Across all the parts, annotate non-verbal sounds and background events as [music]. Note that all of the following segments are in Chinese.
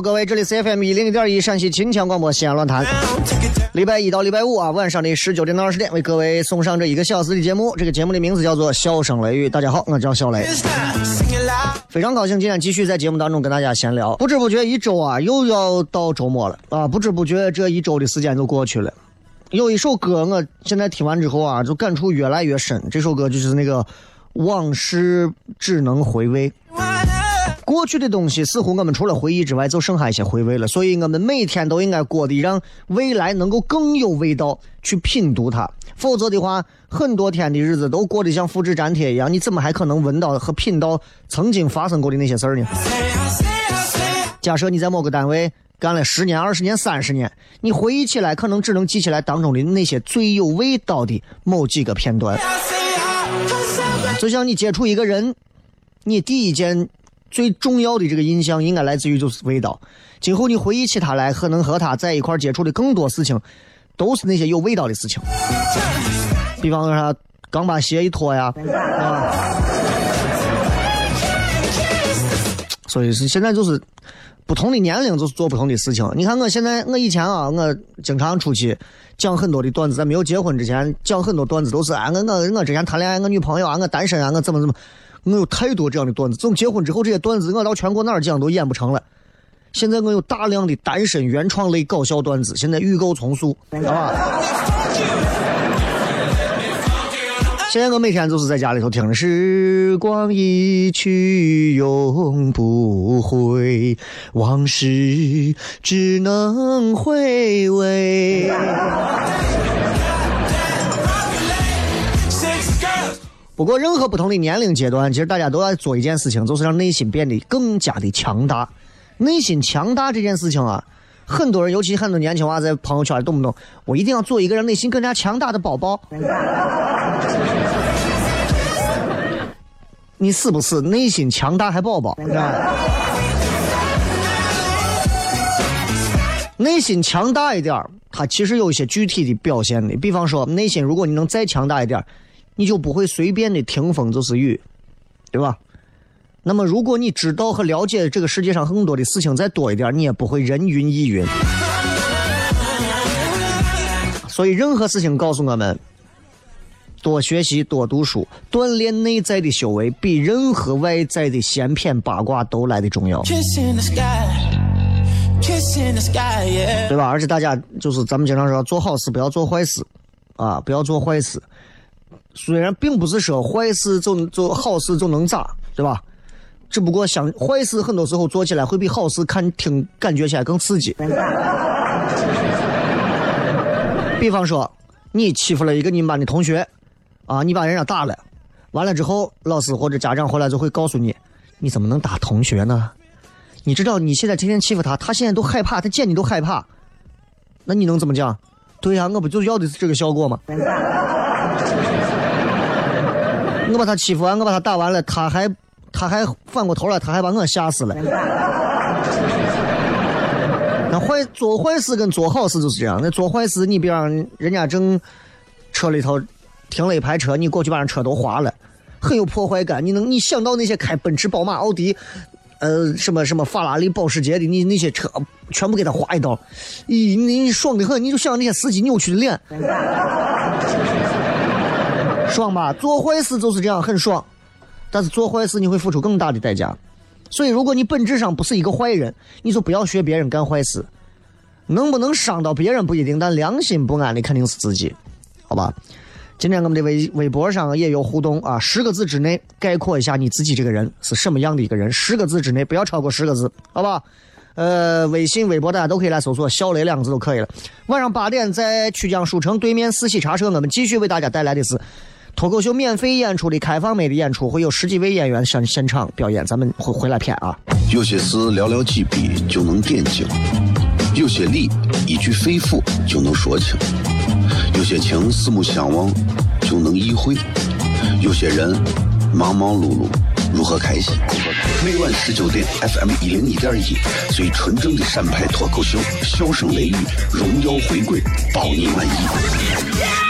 各位，这里是 FM 一零零点一陕西秦腔广播西安论坛。礼拜一到礼拜五啊，晚上的十九点到二十点，为各位送上这一个小时的节目。这个节目的名字叫做《笑声雷雨》。大家好，我叫小雷，非常高兴今天继续在节目当中跟大家闲聊。不知不觉一周啊，又要到周末了啊！不知不觉这一周的时间就过去了。有一首歌，我现在听完之后啊，就感触越来越深。这首歌就是那个《往事只能回味》。过去的东西似乎我们除了回忆之外，就剩下一些回味了。所以，我们每天都应该过得让未来能够更有味道，去品读它。否则的话，很多天的日子都过得像复制粘贴一样，你怎么还可能闻到和品到曾经发生过的那些事儿呢？假设你在某个单位干了十年、二十年、三十年，你回忆起来，可能只能记起来当中的那些最有味道的某几个片段。就像你接触一个人，你第一件。最重要的这个印象应该来自于就是味道。今后你回忆起他来，可能和他在一块接触的更多事情，都是那些有味道的事情。比方说啥，刚把鞋一脱呀，啊。所以是现在就是不同的年龄就是做不同的事情。你看我现在，我以前啊，我经常出去讲很多的段子，在没有结婚之前讲很多段子都是啊，我我我之前谈恋爱，我女朋友啊，我单身啊，我怎么怎么。我有太多这样的段子，从结婚之后，这些段子我到全国哪儿讲都演不成了。现在我有大量的单身原创类搞笑段子，现在预购从速，知道吧！现在我每天就是在家里头听着。时光一去永不回，往事只能回味。不过，任何不同的年龄阶段，其实大家都要做一件事情，就是让内心变得更加的强大。内心强大这件事情啊，很多人，尤其很多年轻娃在朋友圈动不动，我一定要做一个让内心更加强大的宝宝。你是不是内心强大还宝宝？内心强大一点它其实有一些具体的表现的。比方说，内心如果你能再强大一点你就不会随便的听风就是雨，对吧？那么，如果你知道和了解这个世界上更多的事情再多一点，你也不会人云亦云。所以，任何事情告诉我们，多学习、多读书，锻炼内在的修为，比任何外在的闲篇八卦都来的重要，对吧？而且，大家就是咱们经常说，做好事不要做坏事，啊，不要做坏事。虽然并不是说坏事就就好事就能咋，对吧？只不过想坏事很多时候做起来会比好事看听感觉起来更刺激。比方说，你欺负了一个你们班的同学，啊，你把人家打了，完了之后，老师或者家长回来就会告诉你，你怎么能打同学呢？你知道你现在天天欺负他，他现在都害怕，他见你都害怕。那你能怎么讲？对呀，我不就要的是这个效果吗？我把他欺负完，我把他打完了，他还他还反过头来，他还把我吓死了。[laughs] 那坏做坏事跟做好事就是这样。那做坏事，你比方人家正车里头停了一排车，你过去把人车都划了，很有破坏感。你能你想到那些开奔驰、宝马、奥迪？呃，什么什么法拉利、保时捷的，你那些车全部给他划一刀，咦，你爽的很，你就想那些司机扭曲的脸，爽吧？做坏事就是这样，很爽，但是做坏事你会付出更大的代价。所以，如果你本质上不是一个坏人，你就不要学别人干坏事。能不能伤到别人不一定，但良心不安的肯定是自己，好吧？今天我们的微微博上也有互动啊，十个字之内概括一下你自己这个人是什么样的一个人，十个字之内不要超过十个字，好吧？呃，微信、微博大家都可以来搜索“小雷”两个字就可以了。晚上八点在曲江书城对面四喜茶社，我们继续为大家带来的是脱口秀免费演出的开放麦的演出，会有十几位演员上现场表演，咱们回回来片啊。有些事寥寥几笔就能点睛，有些理一句肺腑就能说清。有些情四目相望就能意会，有些人忙忙碌碌如何开心？每晚十九点，FM 一零一点一，最纯正的陕派脱口秀，笑声雷雨，荣耀回归，包你满意。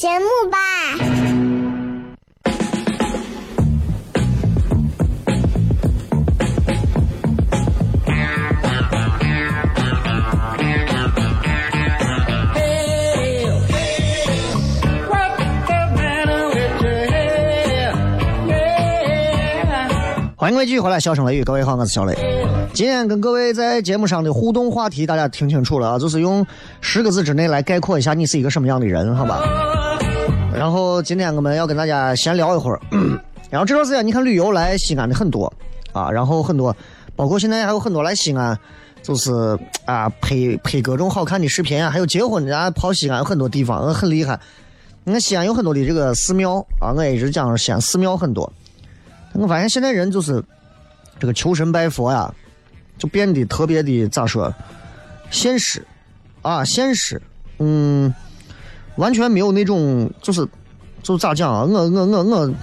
节目吧。欢迎各位继续回来，笑声雷雨，各位好，我是小雷。今天跟各位在节目上的互动话题，大家听清楚了啊，就是用十个字之内来概括一下你是一个什么样的人，好吧？然后今天我们要跟大家闲聊一会儿。[clears throat] 然后这段时间你看旅游来西安的很多啊，然后很多，包括现在还有很多来西安，就是啊拍拍各种好看的视频啊，还有结婚的啊，跑西安有很多地方，很厉害。你看西安有很多的这个寺庙啊，我一直讲西安寺庙很多。我发现现在人就是这个求神拜佛呀，就变得特别的咋说，现实啊，现实，嗯，完全没有那种就是，就咋讲啊？我我我我，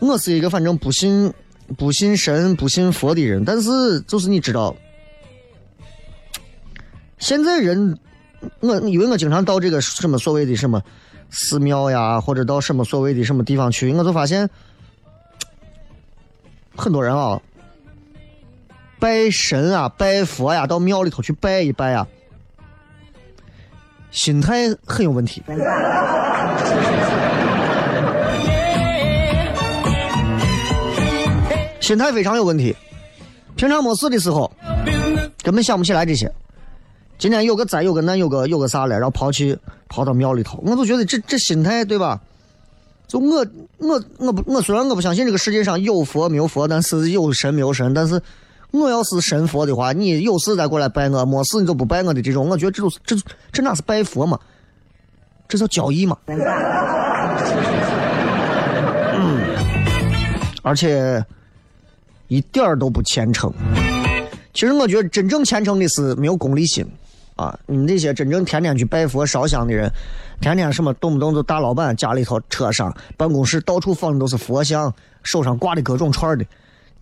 我是一个反正不信不信神不信佛的人，但是就是你知道，现在人，我因为我经常到这个什么所谓的什么寺庙呀，或者到什么所谓的什么地方去，我就发现。很多人啊，拜神啊，拜佛呀，到庙里头去拜一拜啊，心态很有问题，心态非常有问题。平常没事的时候，根本想不起来这些。今天有个灾，有个难，有个有个啥了，然后跑去跑到庙里头，我就觉得这这心态对吧？就我我我不我虽然我不相信这个世界上有佛没有佛，但是有神没有神。但是我要是神佛的话，你有事再过来拜我，没事你就不拜我的这种，我觉得这都是这这哪是拜佛嘛？这叫交易嘛？嗯，而且一点儿都不虔诚。其实我觉得真正虔诚的是没有功利心。啊，你们这些真正天天去拜佛烧香的人，天天什么动不动就大老板家里头车上办公室到处放的都是佛像手上挂的各种串的，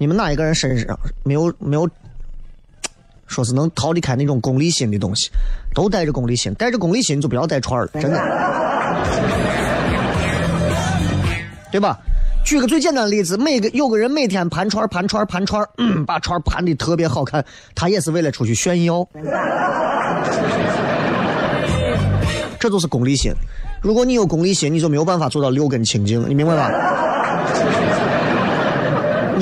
你们哪一个人身上没有没有？说是能逃离开那种功利心的东西，都带着功利心，带着功利心就不要带串了，真的，对吧？举个最简单的例子，每个有个人每天盘串盘串盘串，嗯，把串盘的特别好看，他也是为了出去炫耀，这就是功利心。如果你有功利心，你就没有办法做到六根清净，你明白吧？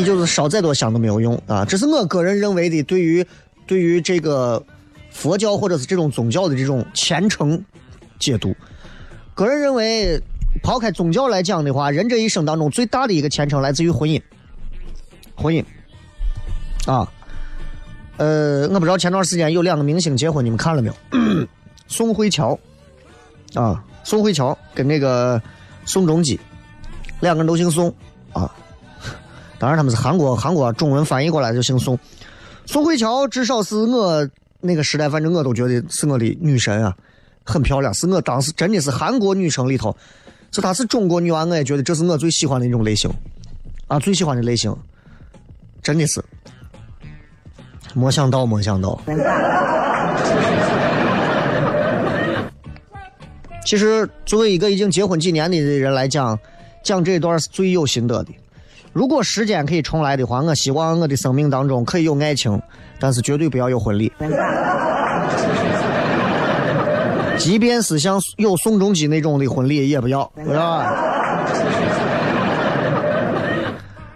你就是烧再多香都没有用啊！这是我个人认为的，对于。对于这个佛教或者是这种宗教的这种虔诚解读，个人认为，抛开宗教来讲的话，人这一生当中最大的一个虔诚来自于婚姻。婚姻啊，呃，我不知道前段时间有两个明星结婚，你们看了没有？[clears throat] 宋慧乔啊，宋慧乔跟那个宋仲基，两个人都姓宋啊。当然他们是韩国韩国中文翻译过来就姓宋。宋慧乔至少是我那个时代，反正我都觉得是我的女神啊，很漂亮，是我当时真的是韩国女生里头，是她是中国女娃，我也觉得这是我最喜欢的一种类型，啊，最喜欢的类型，真的是，没想到，没想到。其实作为一个已经结婚几年的人来讲，讲这段是最有心得的。如果时间可以重来的话，我希望我的生命当中可以有爱情，但是绝对不要有婚礼。即便是像有宋仲基那种的婚礼，也不要，不要。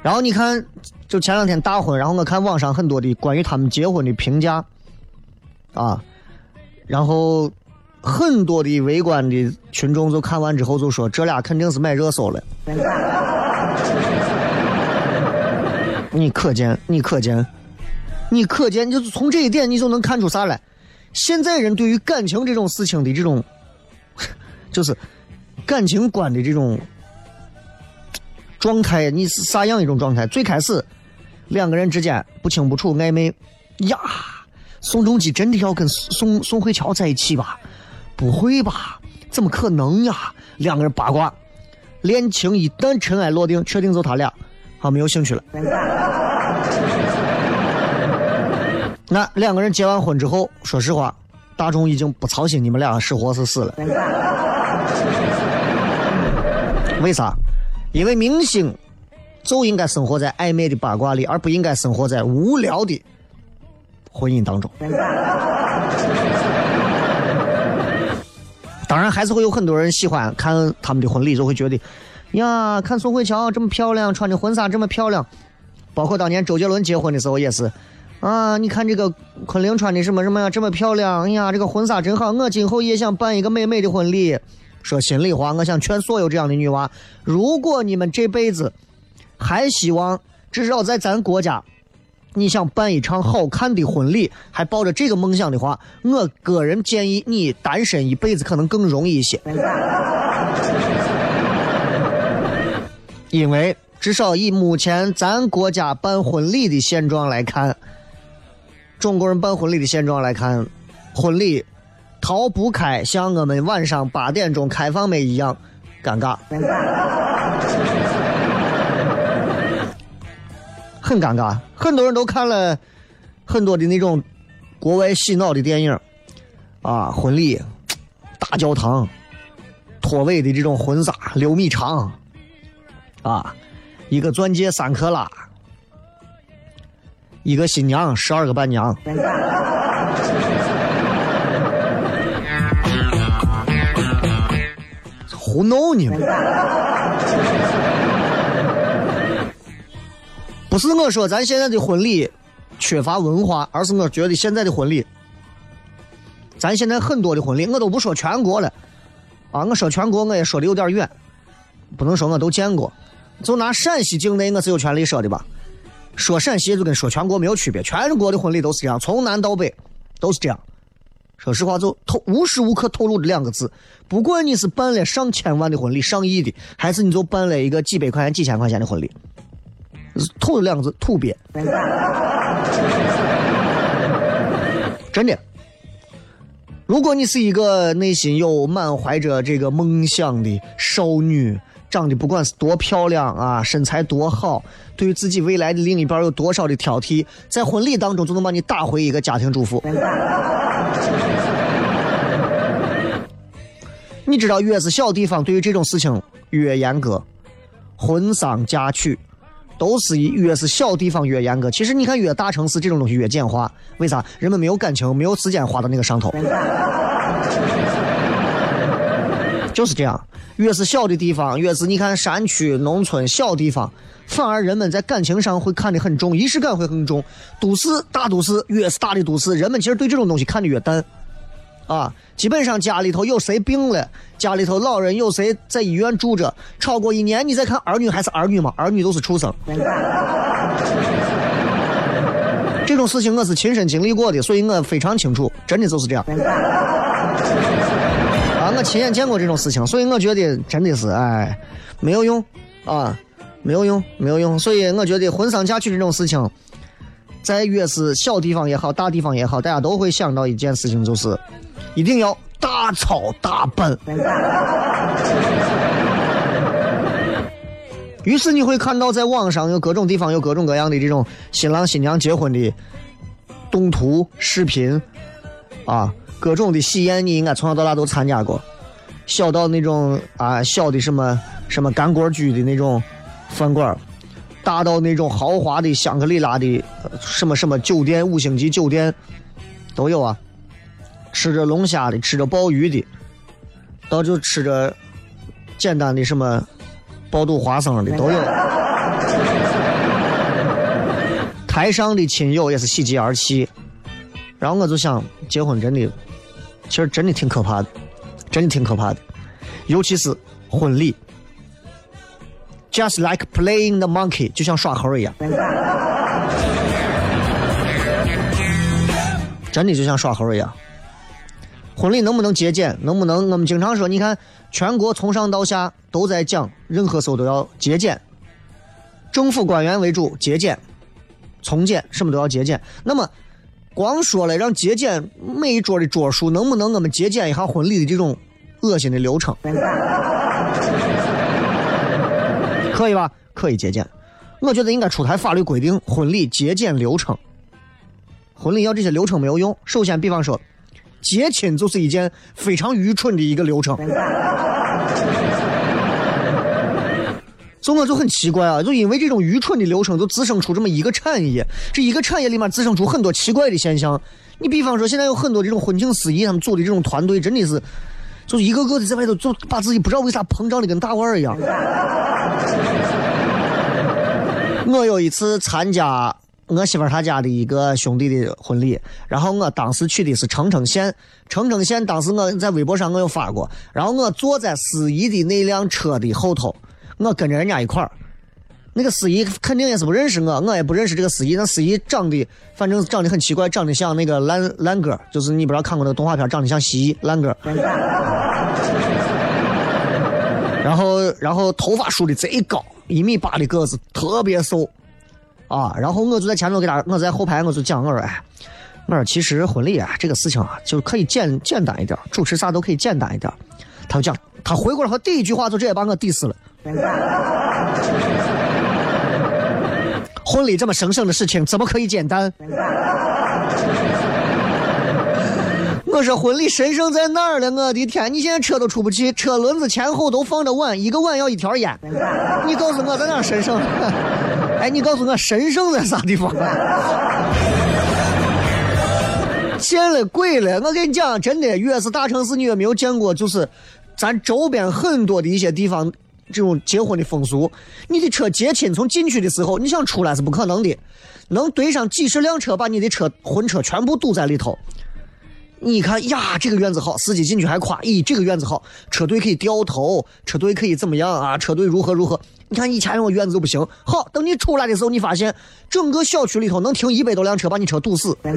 然后你看，就前两天大婚，然后我看网上很多的关于他们结婚的评价，啊，然后很多的围观的群众就看完之后就说，这俩肯定是买热搜了。你可见，你可见，你可见，就是从这一点，你就能看出啥来？现在人对于感情这种事情的这种，就是感情观的这种状态，你是啥样一种状态？最开始两个人之间不清不楚暧昧呀，宋仲基真的要跟宋宋慧乔在一起吧？不会吧？怎么可能呀？两个人八卦，恋情一旦尘埃落定，确定就他俩。好，没有兴趣了。那两个人结完婚之后，说实话，大众已经不操心你们俩是活是死了。为啥？因为明星就应该生活在暧昧的八卦里，而不应该生活在无聊的婚姻当中。当然，还是会有很多人喜欢看他们的婚礼，就会觉得。呀，看宋慧乔这么漂亮，穿的婚纱这么漂亮，包括当年周杰伦结婚的时候也是，啊，你看这个昆凌穿的什么什么呀，这么漂亮，哎呀，这个婚纱真好，我今后也想办一个美美的婚礼。说心里话，我想劝所有这样的女娃，如果你们这辈子还希望至少在咱国家，你想办一场好看的婚礼，还抱着这个梦想的话，我个人建议你单身一辈子可能更容易一些。因为至少以目前咱国家办婚礼的现状来看，中国人办婚礼的现状来看，婚礼逃不开像我们晚上八点钟开放门一样尴尬，很尴尬。很多人都看了很多的那种国外洗脑的电影，啊，婚礼大教堂，拖尾的这种婚纱六米长。啊，一个钻戒三克拉，一个新娘十二个伴娘，[laughs] 胡闹呢？[laughs] 不是我说咱现在的婚礼缺乏文化，而是我觉得现在的婚礼，咱现在很多的婚礼，我都不说全国了，啊，我说全国我也说的有点远，不能说我都见过。就拿陕西境内，我是有权利说的吧？说陕西就跟说全国没有区别，全国的婚礼都是这样，从南到北都是这样。说实话，就透无时无刻透露着两个字：不管你是办了上千万的婚礼、上亿的，还是你就办了一个几百块钱、几千块钱的婚礼，透两个字：土鳖。真的，如果你是一个内心有满怀着这个梦想的少女。长得不管是多漂亮啊，身材多好，对于自己未来的另一半有多少的挑剔，在婚礼当中就能把你打回一个家庭主妇。你知道，越是小地方，对于这种事情越严格，婚丧嫁娶都是以越是小地方越严格。其实你看，越大城市这种东西越简化，为啥？人们没有感情，没有时间花到那个上头，[laughs] 就是这样。越是小的地方，越是你看山区、农村小地方，反而人们在感情上会看得很重，仪式感会很重。都市大都市越是大的都市，人们其实对这种东西看得越淡。啊，基本上家里头有谁病了，家里头老人有谁在医院住着，超过一年，你再看儿女还是儿女嘛？儿女都是畜生。这种事情我是亲身经历过的，所以我非常清楚，真的就是这样。啊，我亲眼见过这种事情，所以我觉得真的是哎，没有用啊，没有用，没有用。所以我觉得婚丧嫁娶这种事情，在越是小地方也好，大地方也好，大家都会想到一件事情，就是一定要大操大办。于是你会看到，在网上有各种地方有各种各样的这种新郎新娘结婚的动图视频，啊，各种的喜宴你应该从小到大都参加过，小到那种啊小的什么什么干锅居的那种饭馆，大到那种豪华的香格里拉的什么什么酒店五星级酒店都有啊，吃着龙虾的，吃着鲍鱼的，到就吃着简单的什么。爆肚花生的都有，台上的亲友也是喜极而泣，然后我就想，结婚真的，其实真的挺可怕的，真的挺可怕的，尤其是婚礼，just like playing the monkey，就像耍猴一样，真的就像耍猴一样。婚礼能不能节俭？能不能？我们经常说，你看，全国从上到下都在讲，任何时候都要节俭。政府官员为主，节俭、从简，什么都要节俭。那么，光说了让节俭每一桌的桌数，能不能我们节俭一下婚礼的这种恶心的流程？可以吧？可以节俭。我觉得应该出台法律规定，婚礼节俭流程。婚礼要这些流程没有用。首先，比方说。接亲就是一件非常愚蠢的一个流程，所以我就很奇怪啊，就因为这种愚蠢的流程，就滋生出这么一个产业，这一个产业里面滋生出很多奇怪的现象。你比方说，现在有很多这种婚庆司仪，他们组的这种团队，真的是，就一个个的在外头，就把自己不知道为啥膨胀的跟大腕儿一样。我有一次参加。我媳妇儿她家的一个兄弟的婚礼，然后我当时去的是澄城县，澄城县当时我在微博上我有发过，然后我坐在司仪的那辆车的后头，我跟着人家一块儿，那个司仪肯定也是不认识我，我也不认识这个司仪，那司仪长得反正长得很奇怪，长得像那个蓝蓝哥，就是你不知道看过那个动画片，长得像蜥蜴蓝哥，然后然后头发梳的贼高，一米八的个子，特别瘦。啊，然后我就在前头给他，我在后排我就讲我说，哎，我说其实婚礼啊这个事情啊就可以简简单一点，主持啥都可以简单一点。他就讲，他回过来后第一句话就直接把我抵死了。婚礼这么神圣的事情，怎么可以简单？我说婚礼神圣在哪儿了？我的天，你现在车都出不去，车轮子前后都放着碗，一个碗要一条烟。你告诉我在哪神圣？[laughs] 哎，你告诉我神圣在啥地方？见了鬼了！我跟你讲，真的，越是大城市，你越没有见过，就是咱周边很多的一些地方，这种结婚的风俗。你的车接亲从进去的时候，你想出来是不可能的，能堆上几十辆车，把你的车婚车全部堵在里头。你看呀，这个院子好，司机进去还夸，咦，这个院子好，车队可以掉头，车队可以怎么样啊？车队如何如何？你看以前我院子都不行，好，等你出来的时候，你发现整个小区里头能停一百多辆车，把你车堵死。[laughs]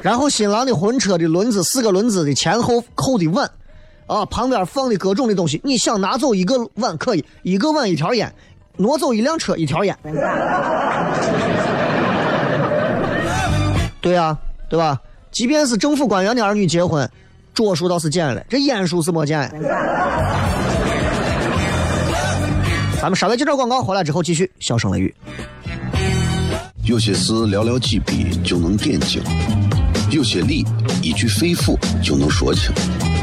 然后新郎的婚车的轮子，四个轮子的前后扣的稳，啊，旁边放的各种的东西，你想拿走一个碗可以，一个碗一条烟，挪走一辆车一条烟。[laughs] 对呀，对吧？即便是政府官员的儿女结婚，桌数倒是减了，这烟数是没捡。咱们稍微接着广告，回来之后继续笑声雷雨。有些事寥寥几笔就能点睛，有些理一句肺腑就能说清，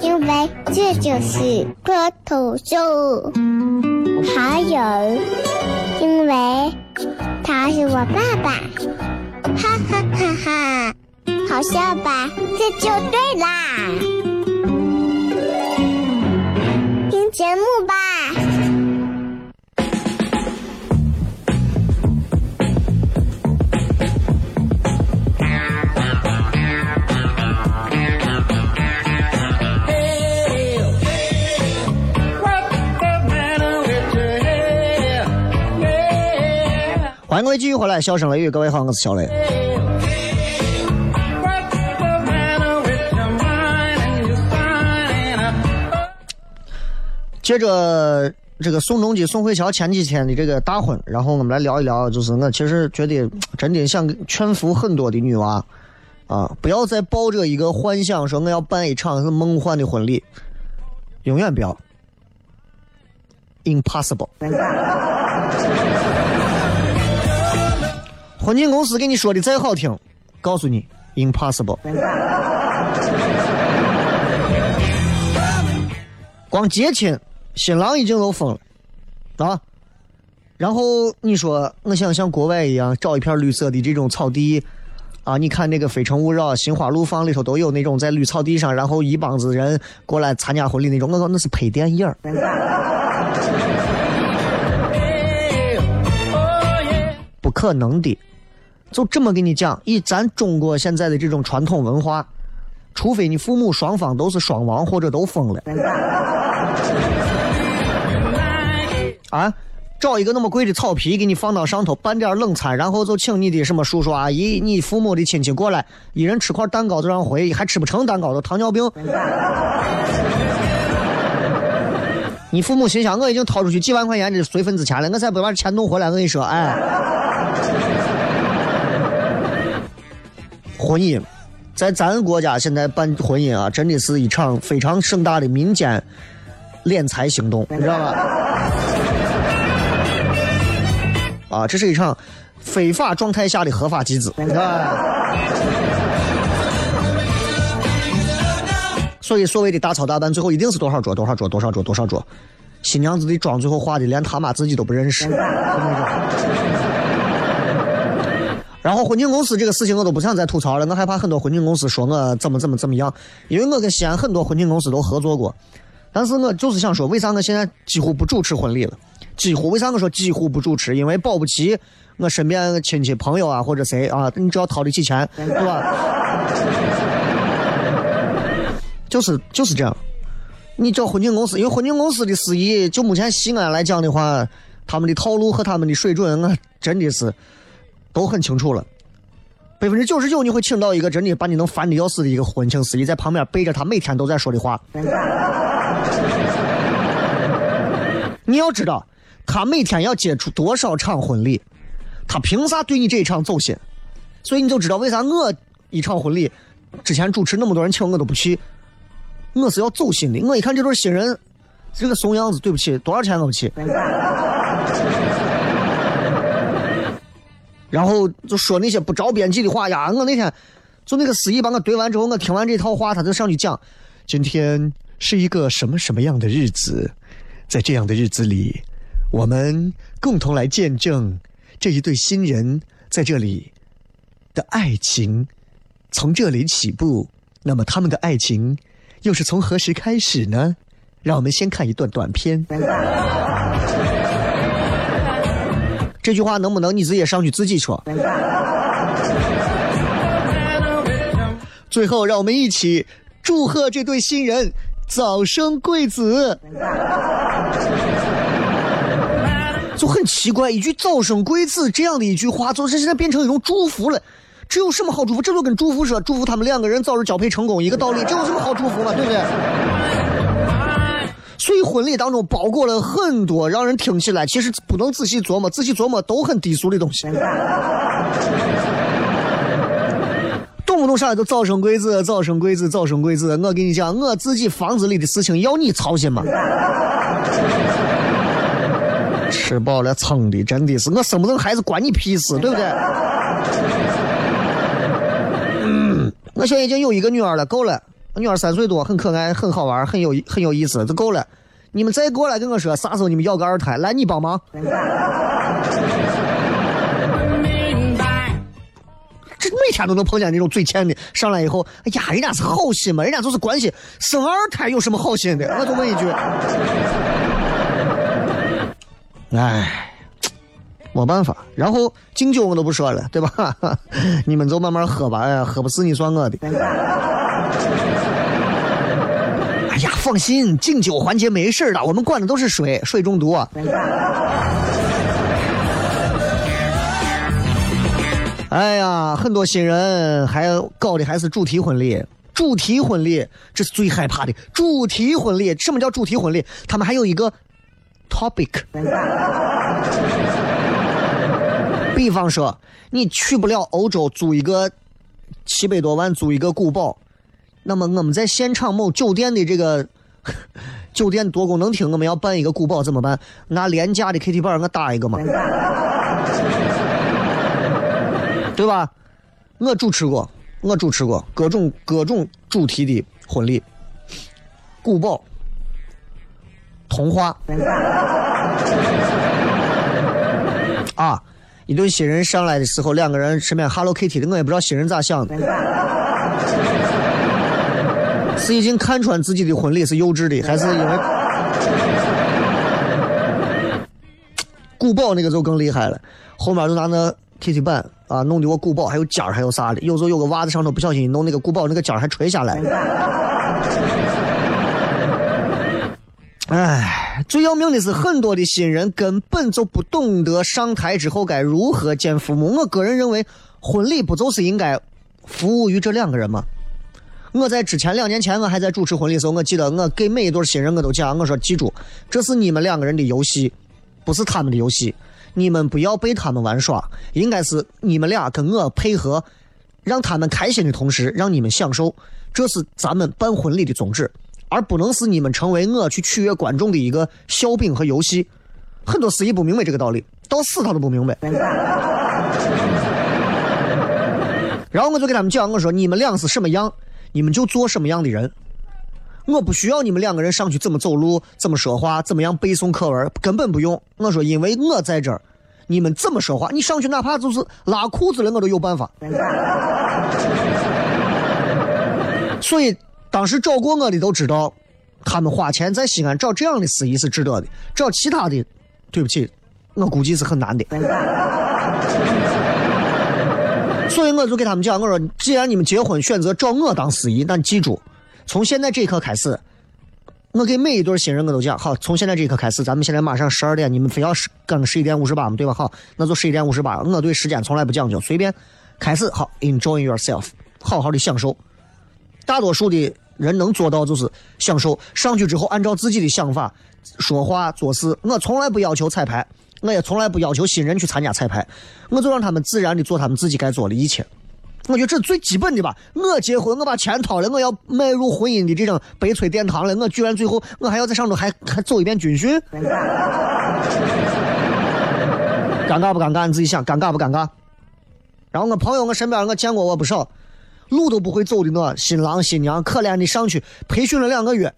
因为这就是脱头秀。还有，因为他是我爸爸，哈哈哈哈！好笑吧？这就对啦。听节目吧。欢迎各位继续回来，笑声雷雨，各位好，我是小雷。接着这个宋仲基、宋慧乔前几天的这个大婚，然后我们来聊一聊，就是我其实觉得真的想劝服很多的女娃啊，不要再抱着一个幻想说我要办一场是梦幻的婚礼，永远不要，impossible。婚庆公司给你说的再好听，告诉你 impossible。光接亲。新郎已经都疯了，啊！然后你说，我想像国外一样找一片绿色的这种草地，啊！你看那个《非诚勿扰》《心花怒放》里头都有那种在绿草地上，然后一帮子人过来参加婚礼那种。我说那是拍电影不可能的。就这么跟你讲，以咱中国现在的这种传统文化，除非你父母双方都是双亡或者都疯了。[laughs] 啊，找一个那么贵的草皮给你放到上头，拌点冷餐，然后就请你的什么叔叔阿姨、你父母的亲戚过来，一人吃块蛋糕就让回，还吃不成蛋糕都糖尿病。[laughs] 你父母心想，我已经掏出去几万块钱的随份子钱了，我才不把钱弄回来。我跟你说，哎，婚姻在咱国家现在办婚姻啊，真的是一场非常盛大的民间敛财行动，你知道吧？啊，这是一场非法状态下的合法集资。所以所谓的大操大办，最后一定是多少桌多少桌多少桌多少桌，新娘子的妆最后化的连他妈自己都不认识。然后婚庆公司这个事情我都不想再吐槽了，我害怕很多婚庆公司说我怎么怎么怎么样，因为我跟西安很多婚庆公司都合作过，但是我就是想说，为啥我现在几乎不主持婚礼了？几乎为啥我说几乎不主持？因为保不齐我身边亲戚朋友啊或者谁啊，你只要掏得起钱，对吧？就是就是这样。你找婚庆公司，因为婚庆公司的司仪，就目前西安来讲的话，他们的套路和他们的水准，我真的是都很清楚了。百分之九十九你会请到一个真的把你能烦的要死的一个婚庆司仪，在旁边背着他每天都在说的话。[laughs] 你要知道。他每天要接触多少场婚礼？他凭啥对你这一场走心？所以你就知道为啥我一场婚礼之前主持那么多人请我都不去，我是要走心的。我一看这对新人这个怂样子，对不起，多少钱都不去。然后就说那些不着边际的话呀。我那天就那个司仪把我怼完之后，我听完这套话，他就上去讲：今天是一个什么什么样的日子？在这样的日子里，我们共同来见证这一对新人在这里的爱情，从这里起步。那么他们的爱情又是从何时开始呢？让我们先看一段短片。这句话能不能你直接上去自己说？最后，让我们一起祝贺这对新人早生贵子。就很奇怪，一句“早生贵子”这样的一句话，就是现在变成一种祝福了。这有什么好祝福？这就跟祝福说，祝福他们两个人早日交配成功一个道理。这有什么好祝福吗？对不对？所以婚礼当中包裹了很多让人听起来其实不能仔细琢磨、仔细琢磨都很低俗的东西。动不动上来就早生贵子、早生贵子、早生贵子。我跟你讲，我自己房子里的事情要你操心吗？吃饱了撑的，真的是我生不生孩子关你屁事，对不对？嗯，我现在已经有一个女儿了，够了。女儿三岁多，很可爱，很好玩，很有很有意思，就够了。你们再过来跟我说，啥时候你们要个二胎，来你帮忙。这每天都能碰见那种嘴欠的，上来以后，哎呀，人家是好心嘛，人家就是关心生二胎有什么好心的？我就问一句，哎，没办法。然后敬酒我都不说了，对吧？[laughs] 你们就慢慢喝吧，哎呀，喝不死你算我的。放心，敬酒环节没事的，我们管的都是水，水中毒。哎呀，很多新人还搞的还是主题婚礼，主题婚礼这是最害怕的。主题婚礼，什么叫主题婚礼？他们还有一个 topic。比方说，你去不了欧洲，租一个七百多万租一个古堡。那么我们在现场某酒店的这个 [laughs] 酒店多功能厅，我们要办一个古堡怎么办？拿廉价的 KT 板我搭一个嘛，[laughs] 对吧？我主持过，我主持过各种各种主题的婚礼，古堡、童话 [laughs] 啊！一对新人上来的时候，两个人身边 Hello Kitty 的，我也不知道新人咋想的。是已经看穿自己的婚礼是幼稚的，还是因为古堡那个就更厉害了？后面就拿那 KT 板啊，弄的我古堡还有尖儿，还有啥的？有时候有个袜子上头不小心弄那个古堡那个尖儿还垂下来。哎，最要命的是，很多的新人根本就不懂得上台之后该如何见父母。我个人认为，婚礼不就是应该服务于这两个人吗？我在之前两年前，我还在主持婚礼的时候，我记得我给每一对新人我都讲，我说记住，这是你们两个人的游戏，不是他们的游戏，你们不要被他们玩耍，应该是你们俩跟我配合，让他们开心的同时，让你们享受，这是咱们办婚礼的宗旨，而不能是你们成为我去取悦观众的一个笑柄和游戏。很多司仪不明白这个道理，到死他都不明白。[laughs] 然后我就给他们讲，我说你们俩是什么样？你们就做什么样的人，我不需要你们两个人上去怎么走路、怎么说话、怎么样背诵课文，根本不用。我说，因为我在这儿，你们怎么说话，你上去哪怕就是拉裤子了，我都有办法。[laughs] 所以当时找过我的都知道，他们花钱在西安找这样的司仪是值得的，找其他的，对不起，我估计是很难的。所以我就给他们讲，我说，既然你们结婚选择找我当司仪，那记住，从现在这一刻开始，我给每一对新人我都讲，好，从现在这一刻开始，咱们现在马上十二点，你们非要十刚十一点五十八嘛，对吧？好，那就十一点五十八，我对时间从来不讲究，随便开始，好，enjoy yourself，好好的享受。大多数的人能做到就是享受，上去之后按照自己的想法说话做事，我从来不要求彩排。我也从来不要求新人去参加彩排，我就让他们自然的做他们自己该做的一切。我觉得这是最基本的吧。我结婚，我把钱掏了，我要迈入婚姻的这种悲催殿堂了，我居然最后我还要在上头还还走一遍军训，[laughs] 尴尬不尴尬？你自己想，尴尬不尴尬？然后我朋友，我身边我见过我不少，路都不会走的那新郎新娘，可怜的上去培训了两个月，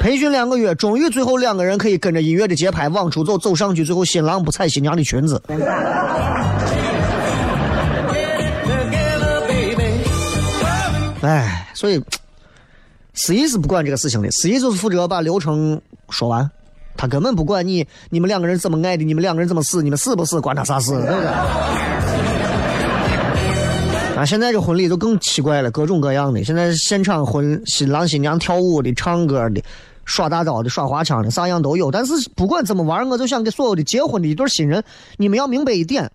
培训两个月，终于最后两个人可以跟着音乐的节拍往出走，走上去，最后新郎不踩新娘的裙子。哎，所以司仪是不管这个事情的，司仪就是负责把流程说完，他根本不管你你们两个人怎么爱的，你们两个人怎么死，你们死不死关他啥事，对不对？啊，现在这婚礼都更奇怪了，各种各样的。现在现场婚新郎新娘跳舞的、唱歌的、耍大招的、耍花枪的，啥样都有。但是不管怎么玩，我就想给所有的结婚的一对新人，你们要明白一点。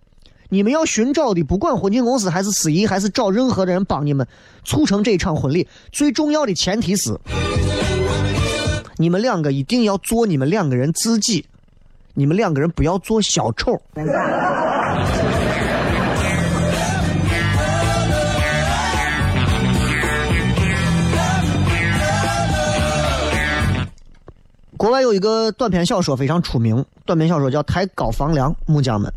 你们要寻找的，不管婚庆公司还是司仪，还是找任何的人帮你们促成这一场婚礼，最重要的前提是，你们两个一定要做你们两个人自己，你们两个人不要做小丑。国外有一个短篇小说非常出名，短篇小说叫《抬高房梁木匠们》。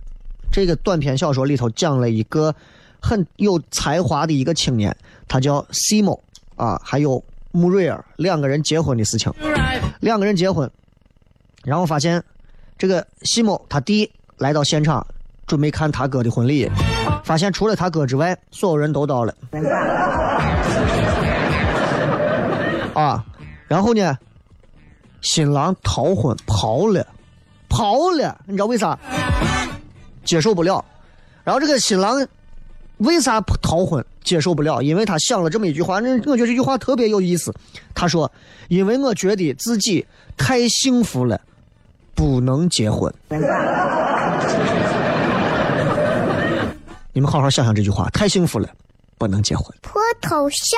这个短篇小说里头讲了一个很有才华的一个青年，他叫西蒙啊，还有穆瑞尔两个人结婚的事情。两个人结婚，然后发现这个西蒙他弟来到现场准备看他哥的婚礼，发现除了他哥之外，所有人都到了。啊，然后呢，新郎逃婚跑了，跑了，你知道为啥？接受不了，然后这个新郎为啥逃婚？接受不了，因为他想了这么一句话，那我觉得这句话特别有意思。他说：“因为我觉得自己太幸福了，不能结婚。”你们好好想想这句话，太幸福了，不能结婚。脱头像？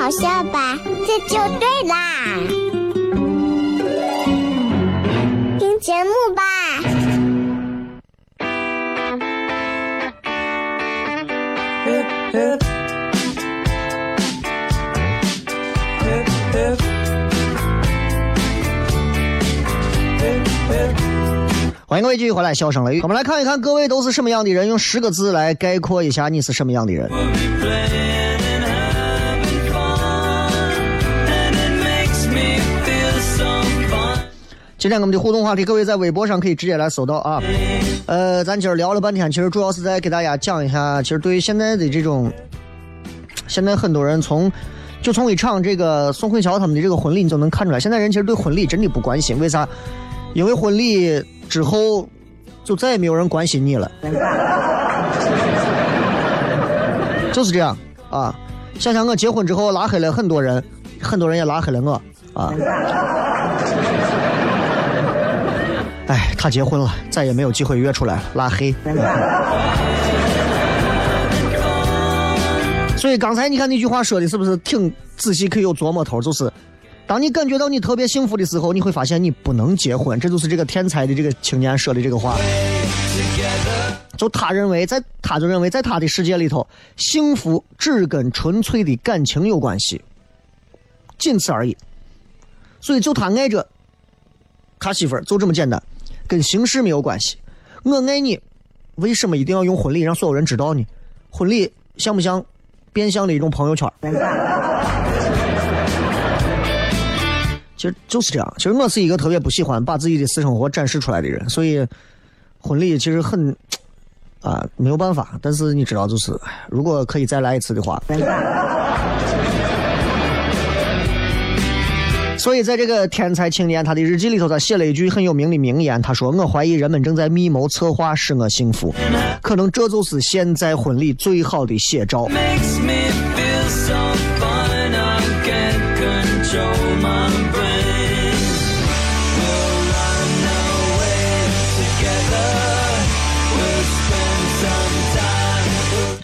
好笑吧？这就对啦。听节目吧。欢迎各位继续回来，笑声雷雨。我们来看一看各位都是什么样的人，用十个字来概括一下你是什么样的人。今天我们的互动话题，各位在微博上可以直接来搜到啊。呃，咱今儿聊了半天，其实主要是在给大家讲一下，其实对于现在的这种，现在很多人从就从一场这个宋慧乔他们的这个婚礼，你就能看出来，现在人其实对婚礼真的不关心。为啥？因为婚礼之后就再也没有人关心你了，[laughs] 就是这样啊。想想我结婚之后拉黑了很多人，很多人也拉黑了我啊。哎，他结婚了，再也没有机会约出来，拉黑。所以刚才你看那句话说的是不是挺仔细，可以有琢磨头？就是，当你感觉到你特别幸福的时候，你会发现你不能结婚。这就是这个天才的这个青年说的这个话。就他认为，在他就认为，在他的世界里头，幸福只跟纯粹的感情有关系，仅此而已。所以，就他爱着他媳妇儿，就这么简单。跟形式没有关系，我爱你，为什么一定要用婚礼让所有人知道呢？婚礼像不像变相的一种朋友圈？[laughs] 其实就是这样。其实我是一个特别不喜欢把自己的私生活展示出来的人，所以婚礼其实很啊没有办法。但是你知道，就是如果可以再来一次的话。所以在这个天才青年他的日记里头，他写了一句很有名的名言，他说，我怀疑人们正在密谋策划使我幸福，可能这就是现在婚礼最好的写照。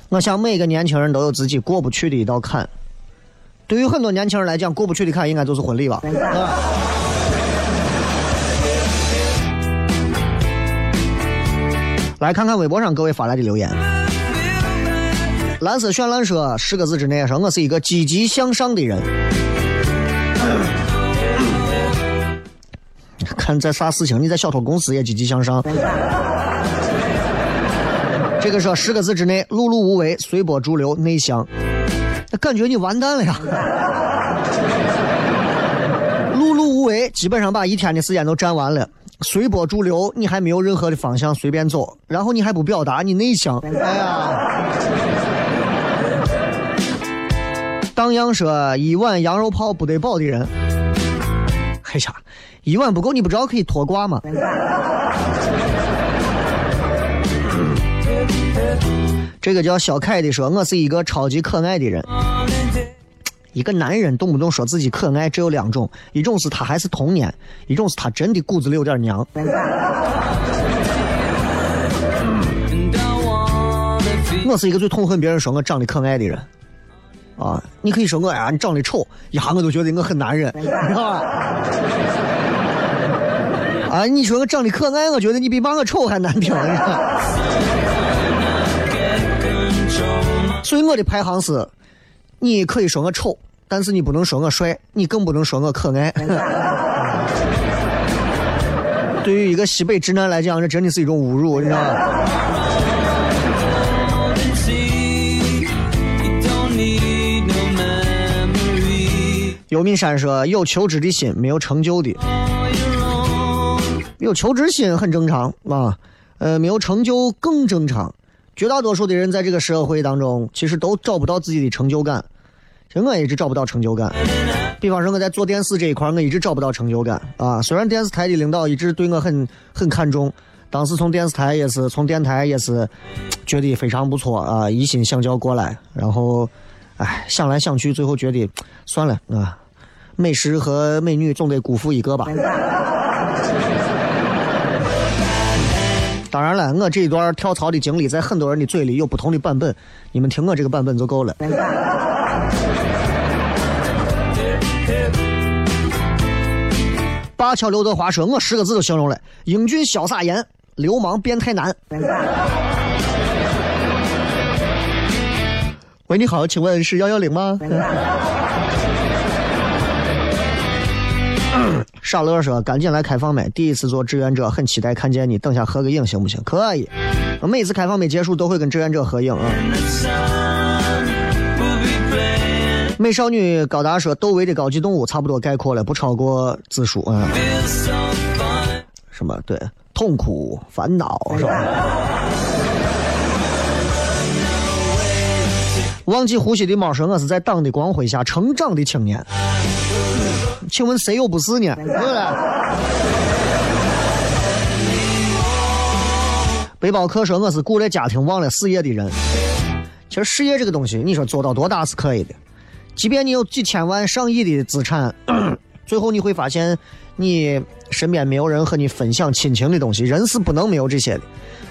我想每个年轻人都有自己过不去的一道坎。对于很多年轻人来讲，过不去的坎应该就是婚礼吧。来看看微博上各位发来的留言。蓝色绚烂说十个字之内说，我是一个积极向上的人。看在啥事情？你在小偷公司也积极向上。这个说十个字之内，碌碌无为，随波逐流，内向。感觉你完蛋了呀！碌碌无为，基本上把一天的时间都占完了。随波逐流，你还没有任何的方向，随便走。然后你还不表达，你内向。哎呀！当阳说一碗羊肉泡不得饱的人。哎呀，一碗不够，你不知道可以脱挂吗？这个叫小凯的说，我是一个超级可爱的人。一个男人动不动说自己可爱，只有两种：一种是他还是童年，一种是他真的骨子里有点娘。我是一个最痛恨别人说我长得可爱的人。啊，你可以说我呀，你长得丑，一下我都觉得我很男人，是吧？啊，你说我长得可爱，我觉得你比骂我丑还难听。所以我的排行是：你可以说我丑，但是你不能说我帅，你更不能说我可爱。[laughs] 对于一个西北直男来讲，这真的是一种侮辱，你知道吗？尤敏山说：“有求知的心，没有成就的。有求知心很正常啊，呃，没有成就更正常。绝大多数的人在这个社会当中，其实都找不到自己的成就感。其实我一直找不到成就感。比方说我在做电视这一块，我一直找不到成就感啊。虽然电视台的领导一直对我很很看重，当时从电视台也是从电台也是觉得非常不错啊，一心想叫过来，然后。”哎，想来想去，最后觉得算了啊，美食和美女总得辜负一个吧。当然了，我这一段跳槽的经历，在很多人的嘴里有不同的版本，你们听我这个版本就够了。八桥刘德华说：“我十个字都形容了，英俊潇洒颜，流氓变态男。”喂，你好，请问是幺幺零吗？[laughs] 傻乐说：“赶紧来开放麦，第一次做志愿者，很期待看见你。等下合个影行不行？可以。我每次开放麦结束都会跟志愿者合影啊。”美少女高达说：“窦唯的高级动物差不多概括了，不超过字数啊。”什么？对，痛苦、烦恼是吧？忘记呼吸的猫说：“我是在党的光辉下成长的青年。”请问谁又不是呢？背包客说：“我是顾了家庭忘了事业的人。”其实事业这个东西，你说做到多大是可以的。即便你有几千万、上亿的资产，[clears throat] 最后你会发现，你身边没有人和你分享亲情的东西。人是不能没有这些的，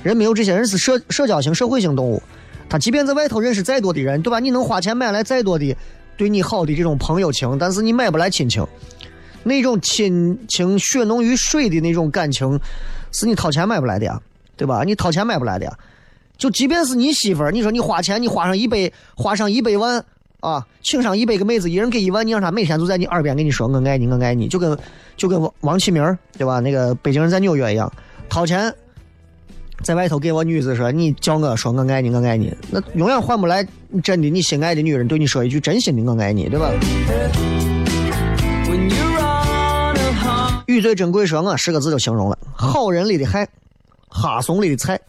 人没有这些人是社社交型、社会性动物。他即便在外头认识再多的人，对吧？你能花钱买来再多的对你好的这种朋友情，但是你买不来亲情。那种亲情血浓于水的那种感情，是你掏钱买不来的呀，对吧？你掏钱买不来的呀。就即便是你媳妇儿，你说你花钱，你花上一百，花上一百万啊，请上一百个妹子，一人给一万，你让她每天都在你耳边跟你说“我爱你，我爱你”，就跟就跟王王启明对吧？那个北京人在纽约一样，掏钱。在外头给我女子说，你叫我说我爱你，我爱你，那永远换不来真的你心爱的女人对你说一句真心的我爱你，对吧？语最珍贵，说我十个字就形容了：好人里的害，哈怂里的菜。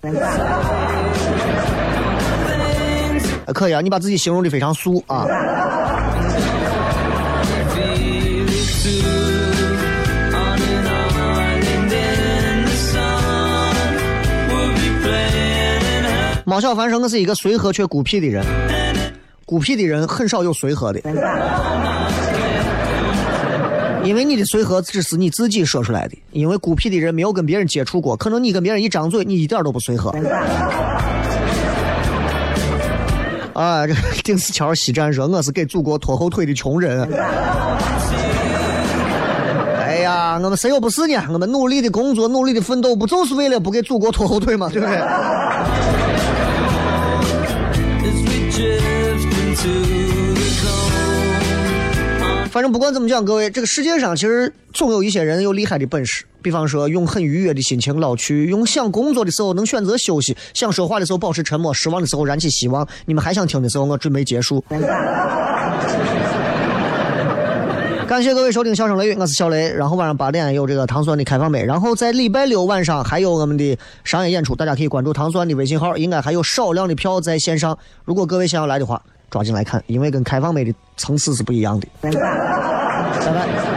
可以啊，你把自己形容的非常素啊。猫小凡说：“我是一个随和却孤僻的人，孤僻的人很少有随和的，因为你的随和只是你自己说出来的。因为孤僻的人没有跟别人接触过，可能你跟别人一张嘴，你一点都不随和。”啊，这丁思桥西站说：“我是给祖国拖后腿的穷人。”哎呀，我们谁又不是呢？我们努力的工作，努力的奋斗，不就是为了不给祖国拖后腿吗？对不对？反正不管怎么讲，各位，这个世界上其实总有一些人有厉害的本事。比方说，用很愉悦的心情老去，用想工作的时候能选择休息，想说话的时候保持沉默，失望的时候燃起希望。你们还想听的时候，我准备结束。感谢各位收听《笑声雷雨》，我是小雷。然后晚上八点有这个糖酸的开放麦，然后在礼拜六晚上还有我们的商业演出，大家可以关注糖酸的微信号，应该还有少量的票在线上。如果各位想要来的话，抓紧来看，因为跟开放麦的层次是不一样的。拜拜。